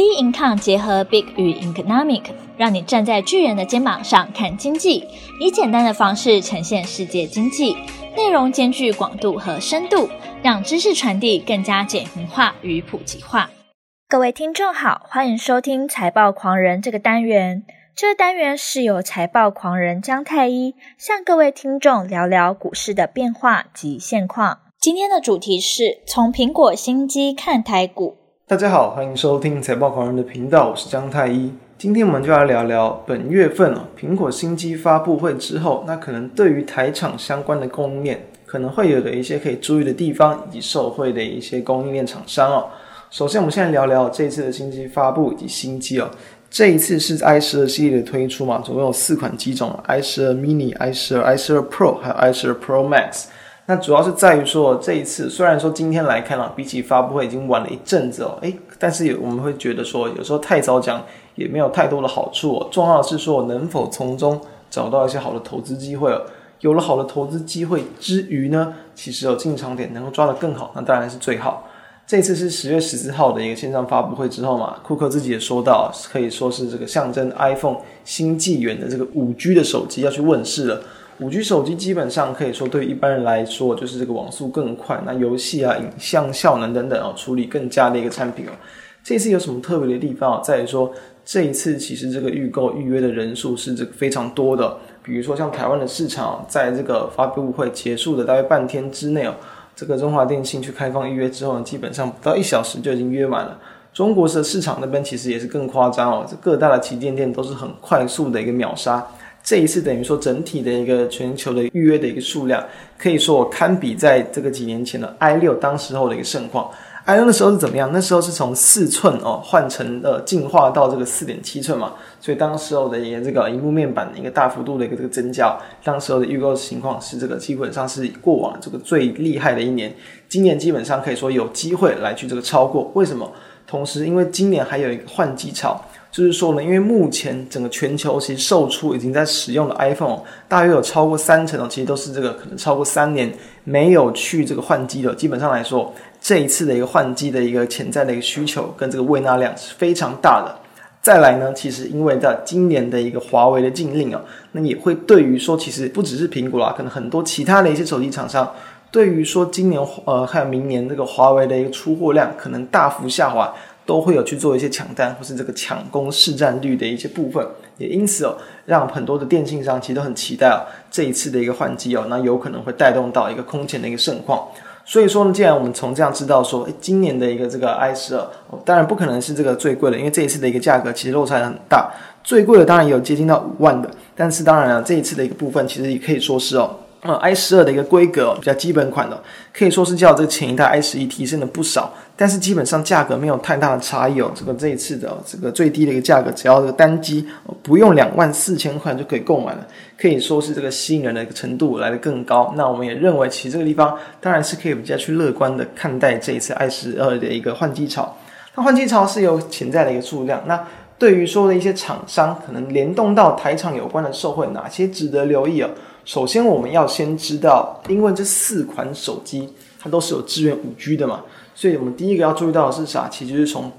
B Income 结合 Big 与 Economic，让你站在巨人的肩膀上看经济，以简单的方式呈现世界经济，内容兼具广度和深度，让知识传递更加简明化与普及化。各位听众好，欢迎收听财报狂人这个单元。这个单元是由财报狂人姜太一向各位听众聊聊股市的变化及现况。今天的主题是从苹果新机看台股。大家好，欢迎收听财报狂人的频道，我是姜太一。今天我们就来聊聊本月份哦，苹果新机发布会之后，那可能对于台厂相关的供应链可能会有的一些可以注意的地方，以及受惠的一些供应链厂商哦。首先，我们现在聊聊这一次的新机发布以及新机哦。这一次是 i 十二系列的推出嘛，总共有四款机种：i 十二 mini、i 十二、i 十二 pro，还有 i 十二 pro max。那主要是在于说，这一次虽然说今天来看啊，比起发布会已经晚了一阵子哦，诶，但是也我们会觉得说，有时候太早讲也没有太多的好处哦。重要的是说，能否从中找到一些好的投资机会哦。有了好的投资机会之余呢，其实有进场点能够抓得更好，那当然是最好。这次是十月十四号的一个线上发布会之后嘛，库克自己也说到，可以说是这个象征 iPhone 新纪元的这个五 G 的手机要去问世了。五 G 手机基本上可以说对于一般人来说，就是这个网速更快，那游戏啊、影像效能等等哦，处理更佳的一个产品哦。这次有什么特别的地方啊？在于说这一次其实这个预购预约的人数是这个非常多的。比如说像台湾的市场，在这个发布会结束的大约半天之内哦，这个中华电信去开放预约之后呢，基本上不到一小时就已经约满了。中国的市场那边其实也是更夸张哦，这各大的旗舰店都是很快速的一个秒杀。这一次等于说整体的一个全球的预约的一个数量，可以说我堪比在这个几年前的 i 六当时候的一个盛况。i 六的时候是怎么样？那时候是从四寸哦换成呃进化到这个四点七寸嘛，所以当时候的一个这个荧幕面板的一个大幅度的一个这个增加，当时候的预购情况是这个基本上是过往这个最厉害的一年。今年基本上可以说有机会来去这个超过。为什么？同时因为今年还有一个换机潮。就是说呢，因为目前整个全球其实售出已经在使用的 iPhone，大约有超过三成哦，其实都是这个可能超过三年没有去这个换机的。基本上来说，这一次的一个换机的一个潜在的一个需求跟这个未纳量是非常大的。再来呢，其实因为在今年的一个华为的禁令啊，那也会对于说，其实不只是苹果啦，可能很多其他的一些手机厂商，对于说今年呃还有明年这个华为的一个出货量可能大幅下滑。都会有去做一些抢单或是这个抢攻市占率的一些部分，也因此哦，让很多的电信商其实都很期待哦，这一次的一个换机哦，那有可能会带动到一个空前的一个盛况。所以说呢，既然我们从这样知道说，诶，今年的一个这个 i 十二，当然不可能是这个最贵的，因为这一次的一个价格其实落差很大，最贵的当然也有接近到五万的，但是当然了，这一次的一个部分其实也可以说是哦。呃，i 十二的一个规格比较基本款的，可以说是较这个前一代 i 十一提升了不少，但是基本上价格没有太大的差异哦。这个这一次的这个最低的一个价格，只要这个单机不用两万四千块就可以购买了，可以说是这个吸引人的一个程度来得更高。那我们也认为，其实这个地方当然是可以比较去乐观的看待这一次 i 十二的一个换机潮。那换机潮是有潜在的一个数量。那对于说的一些厂商，可能联动到台厂有关的受惠，哪些值得留意哦？首先，我们要先知道，因为这四款手机它都是有支援五 G 的嘛，所以我们第一个要注意到的是啥？其实就是从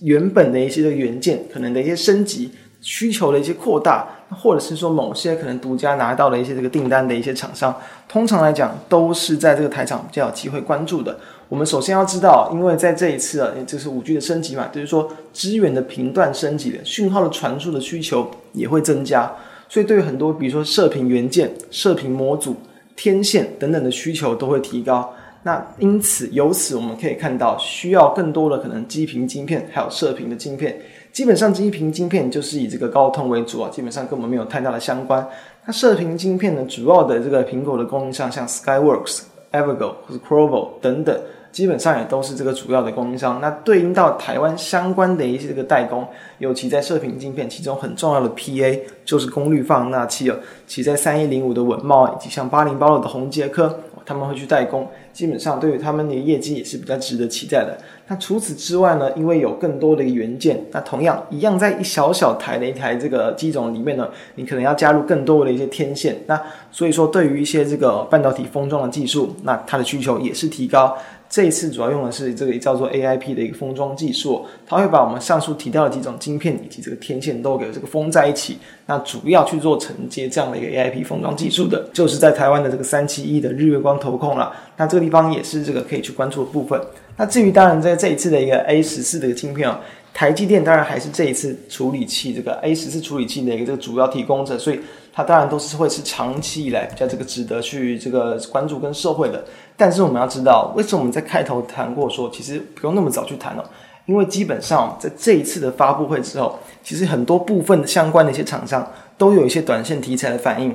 原本的一些的元件可能的一些升级需求的一些扩大，或者是说某些可能独家拿到了一些这个订单的一些厂商，通常来讲都是在这个台厂比较有机会关注的。我们首先要知道，因为在这一次啊，这是五 G 的升级嘛，就是说支援的频段升级的讯号的传输的需求也会增加。所以，对于很多，比如说射频元件、射频模组、天线等等的需求都会提高。那因此，由此我们可以看到，需要更多的可能基频晶片，还有射频的晶片。基本上，基频晶片就是以这个高通为主啊，基本上跟我们没有太大的相关。那射频晶片呢，主要的这个苹果的供应商，像 Skyworks、Evergo 或者 Qorvo 等等。基本上也都是这个主要的供应商，那对应到台湾相关的一些这个代工，尤其在射频镜片，其中很重要的 PA 就是功率放大器了，其在三一零五的稳茂，以及像八零八六的宏杰科，他们会去代工。基本上对于他们的业绩也是比较值得期待的。那除此之外呢，因为有更多的元件，那同样一样在一小小台的一台这个机种里面呢，你可能要加入更多的一些天线。那所以说，对于一些这个半导体封装的技术，那它的需求也是提高。这一次主要用的是这个叫做 AIP 的一个封装技术，它会把我们上述提到的几种晶片以及这个天线都给这个封在一起。那主要去做承接这样的一个 AIP 封装技术的，就是在台湾的这个三七一的日月光投控了。那这个地方也是这个可以去关注的部分。那至于当然在这一次的一个 A 十四的一个晶片啊，台积电当然还是这一次处理器这个 A 十四处理器的一个这个主要提供者，所以它当然都是会是长期以来比较这个值得去这个关注跟受惠的。但是我们要知道，为什么我们在开头谈过说，其实不用那么早去谈哦，因为基本上在这一次的发布会之后，其实很多部分相关的一些厂商都有一些短线题材的反应，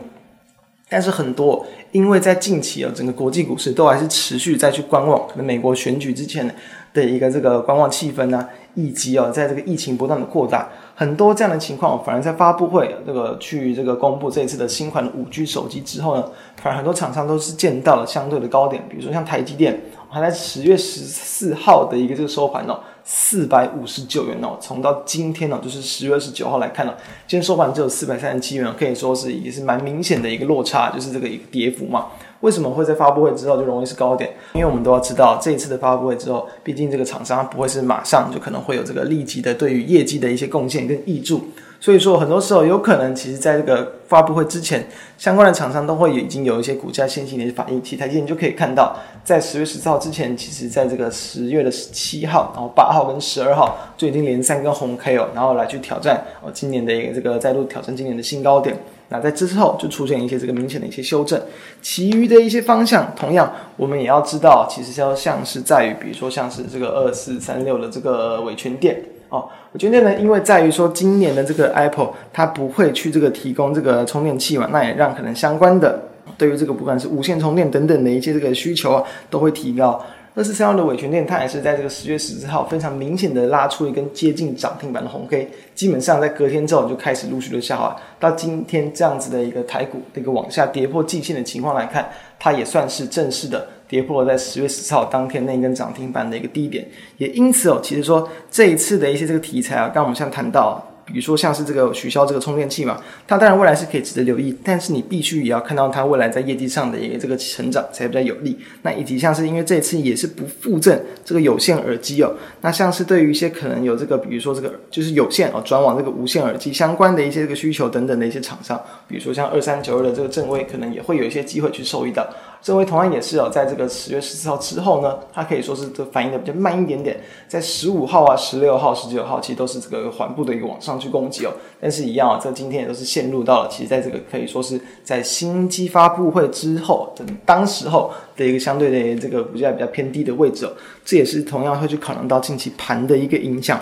但是很多因为在近期啊，整个国际股市都还是持续在去观望，可能美国选举之前的一个这个观望气氛呢，以及哦，在这个疫情不断的扩大。很多这样的情况，反而在发布会这个去这个公布这一次的新款的五 G 手机之后呢，反而很多厂商都是见到了相对的高点，比如说像台积电，还在十月十四号的一个这个收盘哦，四百五十九元哦，从到今天哦，就是十月二十九号来看呢，今天收盘只有四百三十七元，可以说是也是蛮明显的一个落差，就是这个跌幅嘛。为什么会在发布会之后就容易是高点？因为我们都要知道，这一次的发布会之后，毕竟这个厂商不会是马上就可能会有这个立即的对于业绩的一些贡献跟益助，所以说很多时候有可能，其实在这个发布会之前，相关的厂商都会已经有一些股价先行的一些反应。其实台积电就可以看到，在十月十四号之前，其实在这个十月的十七号，然后八号跟十二号就已经连三根红 K 哦，然后来去挑战哦今年的一个这个再度挑战今年的新高点。那在之后就出现一些这个明显的一些修正，其余的一些方向，同样我们也要知道，其实要像是在于，比如说像是这个二四三六的这个伟诠电哦，我觉得呢，因为在于说今年的这个 Apple 它不会去这个提供这个充电器嘛，那也让可能相关的对于这个不管是无线充电等等的一些这个需求啊，都会提高。二四三六的伟诠电，它也是在这个十月十四号非常明显的拉出一根接近涨停板的红 K，基本上在隔天之后就开始陆续的下滑，到今天这样子的一个台股的一个往下跌破季线的情况来看，它也算是正式的跌破了在十月十四号当天那一根涨停板的一个低点，也因此哦，其实说这一次的一些这个题材啊，刚我们像谈到。比如说像是这个取消这个充电器嘛，它当然未来是可以值得留意，但是你必须也要看到它未来在业绩上的一个这个成长才比较有利。那以及像是因为这次也是不附赠这个有线耳机哦，那像是对于一些可能有这个比如说这个就是有线哦转往这个无线耳机相关的一些这个需求等等的一些厂商，比如说像二三九二的这个正威，可能也会有一些机会去受益到。正威同样也是哦，在这个十月十四号之后呢，它可以说是这反应的比较慢一点点，在十五号啊、十六号、十九号，其实都是这个缓步的一个往上去攻击哦。但是，一样啊，这今天也都是陷入到了，其实在这个可以说是在新机发布会之后，等当时候的一个相对的这个股价比较偏低的位置哦。这也是同样会去考量到近期盘的一个影响。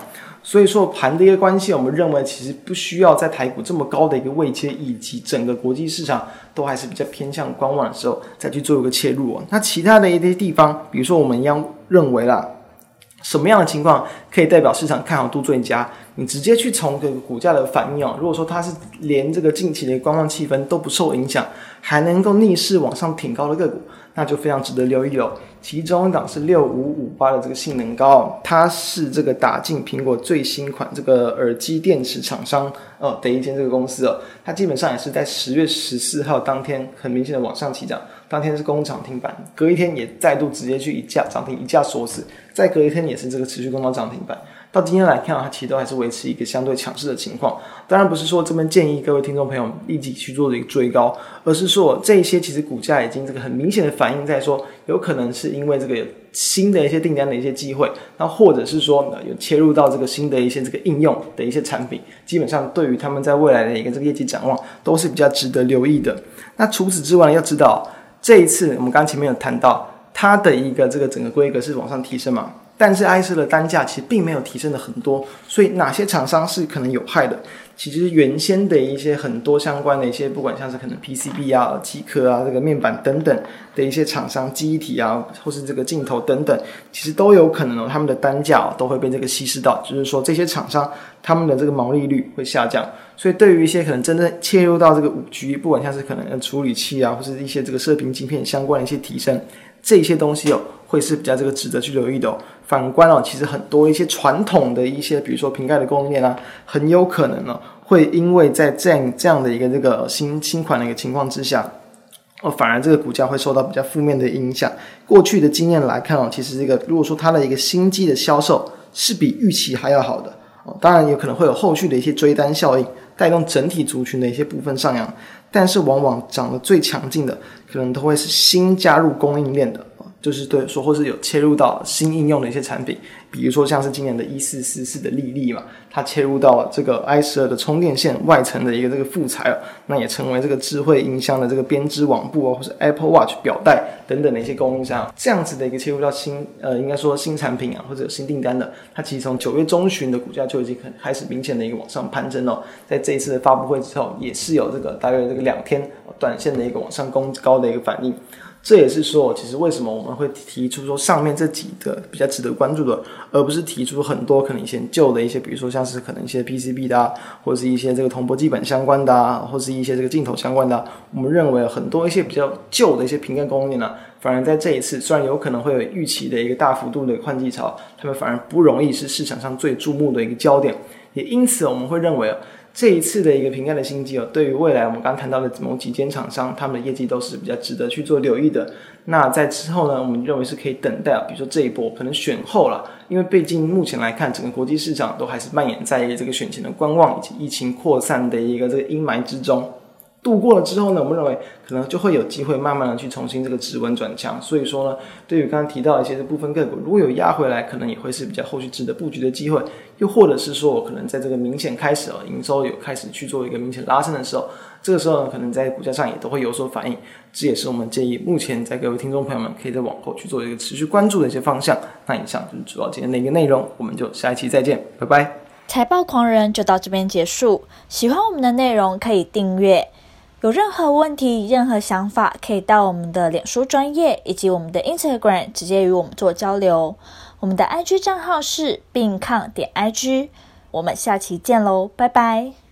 所以说盘的一个关系，我们认为其实不需要在台股这么高的一个位阶，以及整个国际市场都还是比较偏向观望的时候，再去做一个切入哦。那其他的一些地方，比如说我们一样认为啦，什么样的情况可以代表市场看好度最佳？你直接去从这个股价的反应哦，如果说它是连这个近期的观望气氛都不受影响，还能够逆势往上挺高的个股，那就非常值得留意了。其中一档是六五五八的这个性能高，它是这个打进苹果最新款这个耳机电池厂商哦的一间这个公司哦，它基本上也是在十月十四号当天很明显的往上起涨，当天是攻涨停板，隔一天也再度直接去一价涨停一价锁死，再隔一天也是这个持续攻到涨停板。到今天来看，它其实都还是维持一个相对强势的情况。当然不是说这边建议各位听众朋友立即去做一个追高，而是说这些其实股价已经这个很明显的反映在说，有可能是因为这个新的一些订单的一些机会，那或者是说有切入到这个新的一些这个应用的一些产品，基本上对于他们在未来的一个这个业绩展望都是比较值得留意的。那除此之外，要知道这一次我们刚前面有谈到它的一个这个整个规格是往上提升嘛。但是 IC 的单价其实并没有提升的很多，所以哪些厂商是可能有害的？其实原先的一些很多相关的一些，不管像是可能 PCB 啊、机壳啊、这个面板等等的一些厂商，记忆体啊，或是这个镜头等等，其实都有可能哦，他们的单价都会被这个稀释到，就是说这些厂商他们的这个毛利率会下降。所以对于一些可能真正切入到这个五 G，不管像是可能处理器啊，或是一些这个射频晶片相关的一些提升，这些东西哦。会是比较这个值得去留意的哦。反观哦，其实很多一些传统的一些，比如说瓶盖的供应链啊，很有可能呢，会因为在这样这样的一个这个新新款的一个情况之下，哦，反而这个股价会受到比较负面的影响。过去的经验来看哦，其实这个如果说它的一个新机的销售是比预期还要好的哦，当然有可能会有后续的一些追单效应，带动整体族群的一些部分上扬。但是往往涨得最强劲的，可能都会是新加入供应链的。就是对说，或是有切入到新应用的一些产品，比如说像是今年的一四四四的力丽嘛，它切入到这个 i 十二的充电线外层的一个这个副材了，那也成为这个智慧音箱的这个编织网布哦，或是 Apple Watch 表带等等的一些供应商，这样子的一个切入到新呃，应该说新产品啊，或者有新订单的，它其实从九月中旬的股价就已经开始明显的一个往上攀升哦，在这一次的发布会之后，也是有这个大约这个两天短线的一个往上攻高的一个反应。这也是说，其实为什么我们会提出说上面这几个比较值得关注的，而不是提出很多可能以前旧的一些，比如说像是可能一些 PCB 的啊，或者是一些这个铜箔基板相关的啊，或是一些这个镜头相关的。我们认为很多一些比较旧的一些瓶盖供应呢，反而在这一次虽然有可能会有预期的一个大幅度的换季潮，他们反而不容易是市场上最注目的一个焦点。也因此，我们会认为这一次的一个瓶盖的新机哦，对于未来我们刚谈到的某几间厂商，他们的业绩都是比较值得去做留意的。那在之后呢，我们认为是可以等待，比如说这一波可能选后了，因为毕竟目前来看，整个国际市场都还是蔓延在这个选前的观望以及疫情扩散的一个这个阴霾之中。度过了之后呢，我们认为可能就会有机会慢慢的去重新这个止稳转强。所以说呢，对于刚刚提到一些这部分个股，如果有压回来，可能也会是比较后续值得布局的机会。又或者是说我可能在这个明显开始哦，营收有开始去做一个明显拉升的时候，这个时候呢，可能在股价上也都会有所反应。这也是我们建议目前在各位听众朋友们可以在往后去做一个持续关注的一些方向。那以上就是主要今天的一个内容，我们就下一期再见，拜拜。财报狂人就到这边结束。喜欢我们的内容可以订阅。有任何问题、任何想法，可以到我们的脸书专业以及我们的 Instagram 直接与我们做交流。我们的 IG 账号是病抗点 IG。我们下期见喽，拜拜。